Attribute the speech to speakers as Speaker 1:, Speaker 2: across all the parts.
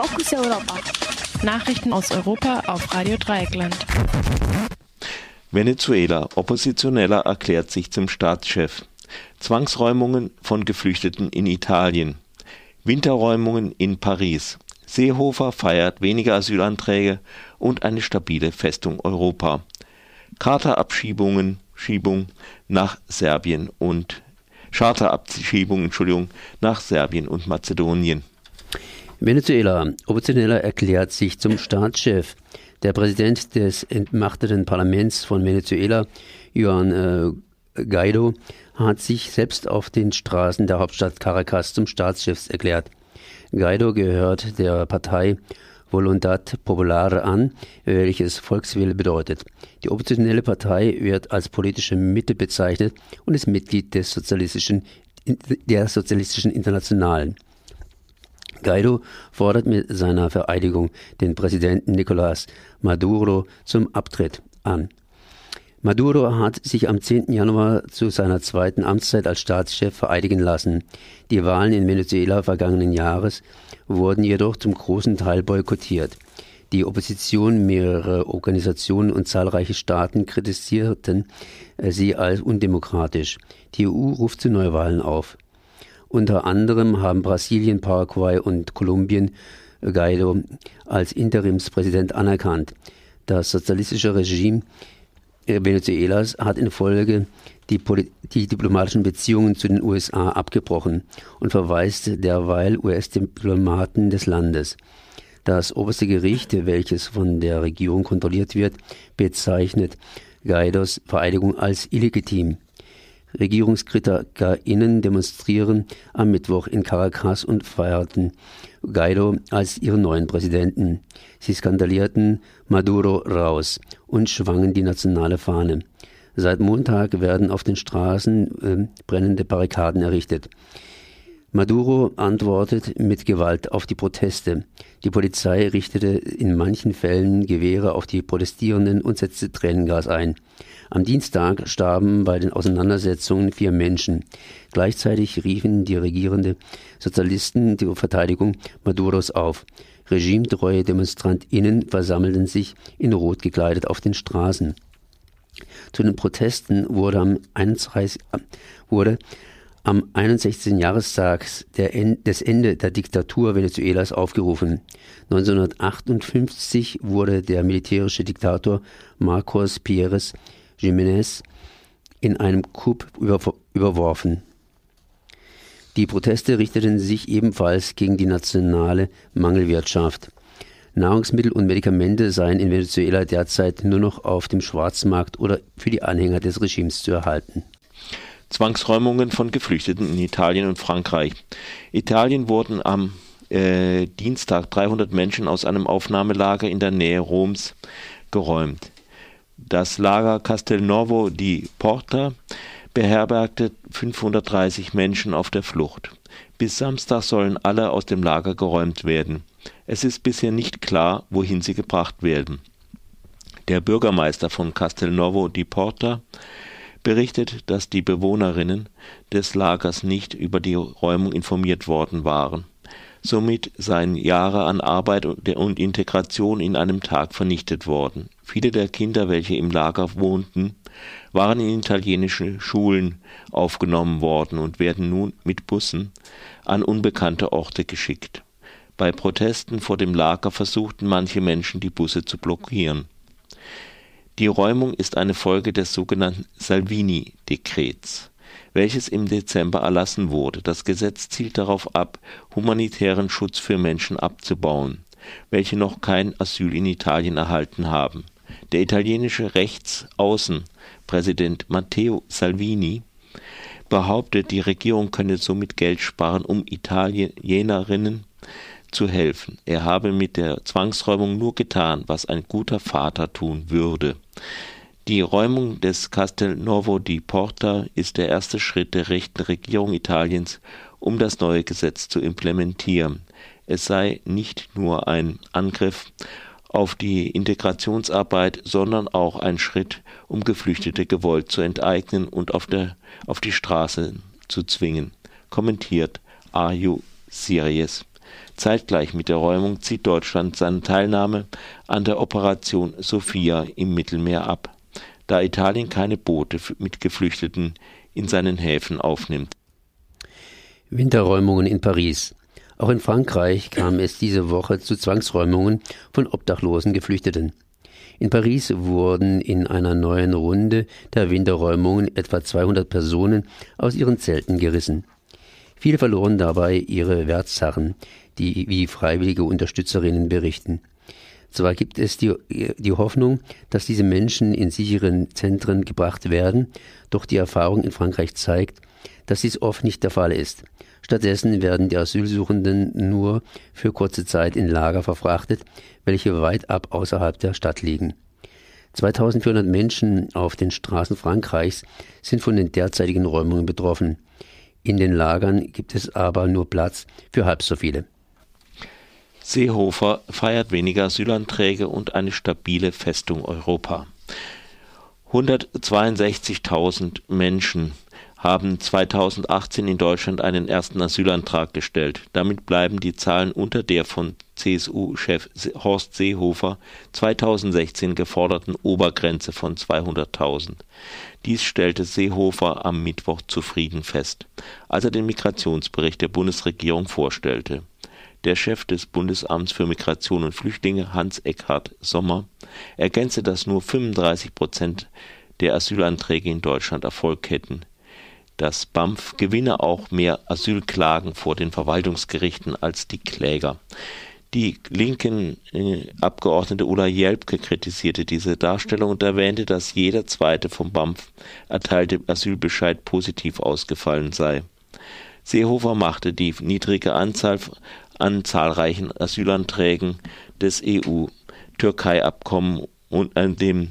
Speaker 1: Fokus Europa.
Speaker 2: Nachrichten aus Europa auf Radio Dreieckland.
Speaker 3: Venezuela. Oppositioneller erklärt sich zum Staatschef. Zwangsräumungen von Geflüchteten in Italien. Winterräumungen in Paris. Seehofer feiert weniger Asylanträge und eine stabile Festung Europa. Charterabschiebungen Schiebung nach Serbien und Charterabschiebung, Entschuldigung, nach Serbien und Mazedonien.
Speaker 4: Venezuela. Oppositioneller erklärt sich zum Staatschef. Der Präsident des entmachteten Parlaments von Venezuela, Juan äh, Guaido, hat sich selbst auf den Straßen der Hauptstadt Caracas zum Staatschef erklärt. Guaido gehört der Partei Voluntad Popular an, welches Volkswille bedeutet. Die oppositionelle Partei wird als politische Mitte bezeichnet und ist Mitglied des sozialistischen, der Sozialistischen Internationalen. Guaido fordert mit seiner Vereidigung den Präsidenten Nicolás Maduro zum Abtritt an. Maduro hat sich am 10. Januar zu seiner zweiten Amtszeit als Staatschef vereidigen lassen. Die Wahlen in Venezuela vergangenen Jahres wurden jedoch zum großen Teil boykottiert. Die Opposition, mehrere Organisationen und zahlreiche Staaten kritisierten sie als undemokratisch. Die EU ruft zu Neuwahlen auf. Unter anderem haben Brasilien, Paraguay und Kolumbien Guaido als Interimspräsident anerkannt. Das sozialistische Regime Venezuelas hat infolge die, die, diplomatischen Beziehungen zu den USA abgebrochen und verweist derweil US-Diplomaten des Landes. Das oberste Gericht, welches von der Regierung kontrolliert wird, bezeichnet Guaidos Vereidigung als illegitim. RegierungskritikerInnen demonstrieren am Mittwoch in Caracas und feierten Guaido als ihren neuen Präsidenten. Sie skandalierten Maduro raus und schwangen die nationale Fahne. Seit Montag werden auf den Straßen äh, brennende Barrikaden errichtet. Maduro antwortet mit Gewalt auf die Proteste. Die Polizei richtete in manchen Fällen Gewehre auf die Protestierenden und setzte Tränengas ein. Am Dienstag starben bei den Auseinandersetzungen vier Menschen. Gleichzeitig riefen die regierende Sozialisten die Verteidigung Maduros auf. Regimetreue DemonstrantInnen versammelten sich in Rot gekleidet auf den Straßen. Zu den Protesten wurde am 31, wurde am 61. Jahrestag des Ende der Diktatur Venezuelas aufgerufen. 1958 wurde der militärische Diktator Marcos Pérez Jiménez in einem Coup überworfen. Die Proteste richteten sich ebenfalls gegen die nationale Mangelwirtschaft. Nahrungsmittel und Medikamente seien in Venezuela derzeit nur noch auf dem Schwarzmarkt oder für die Anhänger des Regimes zu erhalten.
Speaker 3: Zwangsräumungen von Geflüchteten in Italien und Frankreich. Italien wurden am äh, Dienstag 300 Menschen aus einem Aufnahmelager in der Nähe Roms geräumt. Das Lager Castelnuovo di Porta beherbergte 530 Menschen auf der Flucht. Bis Samstag sollen alle aus dem Lager geräumt werden. Es ist bisher nicht klar, wohin sie gebracht werden. Der Bürgermeister von Castelnuovo di Porta berichtet, dass die Bewohnerinnen des Lagers nicht über die Räumung informiert worden waren. Somit seien Jahre an Arbeit und Integration in einem Tag vernichtet worden. Viele der Kinder, welche im Lager wohnten, waren in italienische Schulen aufgenommen worden und werden nun mit Bussen an unbekannte Orte geschickt. Bei Protesten vor dem Lager versuchten manche Menschen, die Busse zu blockieren. Die Räumung ist eine Folge des sogenannten Salvini-Dekrets, welches im Dezember erlassen wurde. Das Gesetz zielt darauf ab, humanitären Schutz für Menschen abzubauen, welche noch kein Asyl in Italien erhalten haben. Der italienische Rechtsaußenpräsident Matteo Salvini behauptet, die Regierung könne somit Geld sparen, um Italienerinnen zu helfen. Er habe mit der Zwangsräumung nur getan, was ein guter Vater tun würde. Die Räumung des Castelnuovo di Porta ist der erste Schritt der rechten Regierung Italiens, um das neue Gesetz zu implementieren. Es sei nicht nur ein Angriff auf die Integrationsarbeit, sondern auch ein Schritt, um Geflüchtete gewollt zu enteignen und auf, der, auf die Straße zu zwingen, kommentiert You Serious? Zeitgleich mit der Räumung zieht Deutschland seine Teilnahme an der Operation Sophia im Mittelmeer ab, da Italien keine Boote mit Geflüchteten in seinen Häfen aufnimmt.
Speaker 4: Winterräumungen in Paris. Auch in Frankreich kam es diese Woche zu Zwangsräumungen von obdachlosen Geflüchteten. In Paris wurden in einer neuen Runde der Winterräumungen etwa 200 Personen aus ihren Zelten gerissen. Viele verloren dabei ihre Wertsachen, die wie freiwillige Unterstützerinnen berichten. Zwar gibt es die, die Hoffnung, dass diese Menschen in sicheren Zentren gebracht werden, doch die Erfahrung in Frankreich zeigt, dass dies oft nicht der Fall ist. Stattdessen werden die Asylsuchenden nur für kurze Zeit in Lager verfrachtet, welche weit ab außerhalb der Stadt liegen. 2400 Menschen auf den Straßen Frankreichs sind von den derzeitigen Räumungen betroffen. In den Lagern gibt es aber nur Platz für halb so viele.
Speaker 3: Seehofer feiert weniger Asylanträge und eine stabile Festung Europa. 162.000 Menschen haben 2018 in Deutschland einen ersten Asylantrag gestellt. Damit bleiben die Zahlen unter der von CSU-Chef Horst Seehofer 2016 geforderten Obergrenze von 200.000. Dies stellte Seehofer am Mittwoch zufrieden fest, als er den Migrationsbericht der Bundesregierung vorstellte. Der Chef des Bundesamts für Migration und Flüchtlinge, Hans-Eckhard Sommer, ergänzte, dass nur 35 Prozent der Asylanträge in Deutschland Erfolg hätten. Das BAMF gewinne auch mehr Asylklagen vor den Verwaltungsgerichten als die Kläger. Die linken äh, Abgeordnete Ulla Jelpke kritisierte diese Darstellung und erwähnte, dass jeder zweite vom BAMF erteilte Asylbescheid positiv ausgefallen sei. Seehofer machte die niedrige Anzahl an zahlreichen Asylanträgen des EU-Türkei-Abkommen und an dem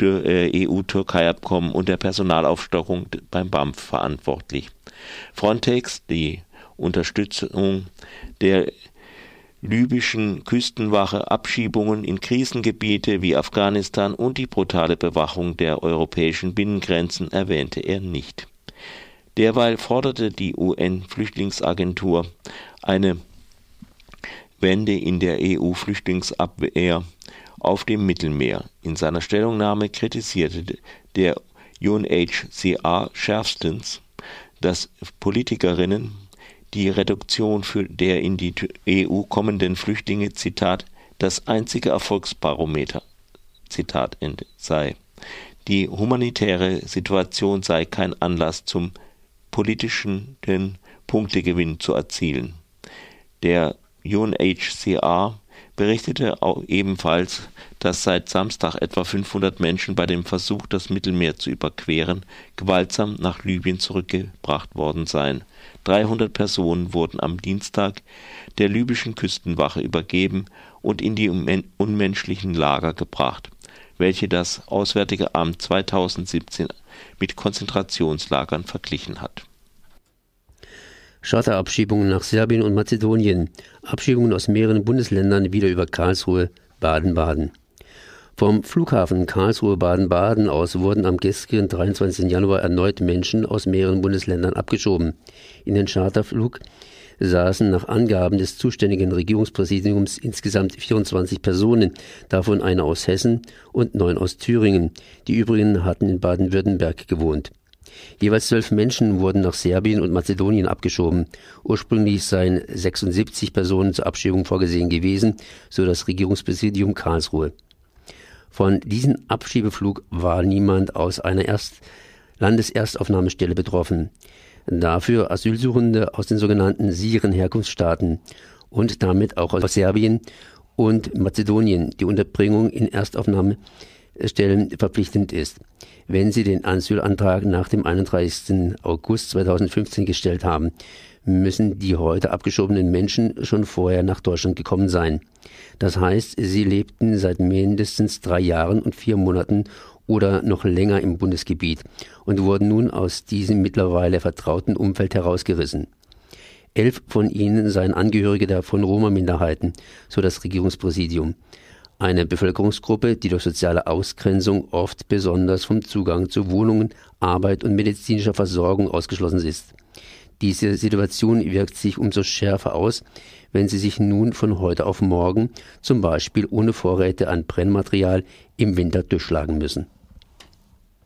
Speaker 3: EU-Türkei-Abkommen und der Personalaufstockung beim BAMF verantwortlich. Frontex, die Unterstützung der libyschen Küstenwache, Abschiebungen in Krisengebiete wie Afghanistan und die brutale Bewachung der europäischen Binnengrenzen erwähnte er nicht. Derweil forderte die UN-Flüchtlingsagentur eine Wende in der EU-Flüchtlingsabwehr auf dem Mittelmeer. In seiner Stellungnahme kritisierte der UNHCR schärfstens, dass Politikerinnen die Reduktion für der in die EU kommenden Flüchtlinge Zitat das einzige Erfolgsbarometer Zitat sei. Die humanitäre Situation sei kein Anlass zum politischen Punktegewinn zu erzielen. Der UNHCR berichtete ebenfalls, dass seit Samstag etwa 500 Menschen bei dem Versuch, das Mittelmeer zu überqueren, gewaltsam nach Libyen zurückgebracht worden seien. 300 Personen wurden am Dienstag der libyschen Küstenwache übergeben und in die unmenschlichen Lager gebracht, welche das Auswärtige Amt 2017 mit Konzentrationslagern verglichen hat
Speaker 4: Charterabschiebungen nach Serbien und Mazedonien, Abschiebungen aus mehreren Bundesländern wieder über Karlsruhe, Baden-Baden. Vom Flughafen Karlsruhe-Baden-Baden aus wurden am gestrigen 23. Januar erneut Menschen aus mehreren Bundesländern abgeschoben. In den Charterflug saßen nach Angaben des zuständigen Regierungspräsidiums insgesamt 24 Personen, davon eine aus Hessen und neun aus Thüringen. Die übrigen hatten in Baden-Württemberg gewohnt. Jeweils zwölf Menschen wurden nach Serbien und Mazedonien abgeschoben. Ursprünglich seien 76 Personen zur Abschiebung vorgesehen gewesen, so das Regierungspräsidium Karlsruhe. Von diesem Abschiebeflug war niemand aus einer Erst Landeserstaufnahmestelle betroffen. Dafür Asylsuchende aus den sogenannten sicheren Herkunftsstaaten und damit auch aus Serbien und Mazedonien die Unterbringung in Erstaufnahmestellen verpflichtend ist wenn sie den Asylantrag nach dem 31. August 2015 gestellt haben, müssen die heute abgeschobenen Menschen schon vorher nach Deutschland gekommen sein. Das heißt, sie lebten seit mindestens drei Jahren und vier Monaten oder noch länger im Bundesgebiet und wurden nun aus diesem mittlerweile vertrauten Umfeld herausgerissen. Elf von ihnen seien Angehörige der von Roma-Minderheiten, so das Regierungspräsidium eine Bevölkerungsgruppe, die durch soziale Ausgrenzung oft besonders vom Zugang zu Wohnungen, Arbeit und medizinischer Versorgung ausgeschlossen ist. Diese Situation wirkt sich umso schärfer aus, wenn sie sich nun von heute auf morgen zum Beispiel ohne Vorräte an Brennmaterial im Winter durchschlagen müssen.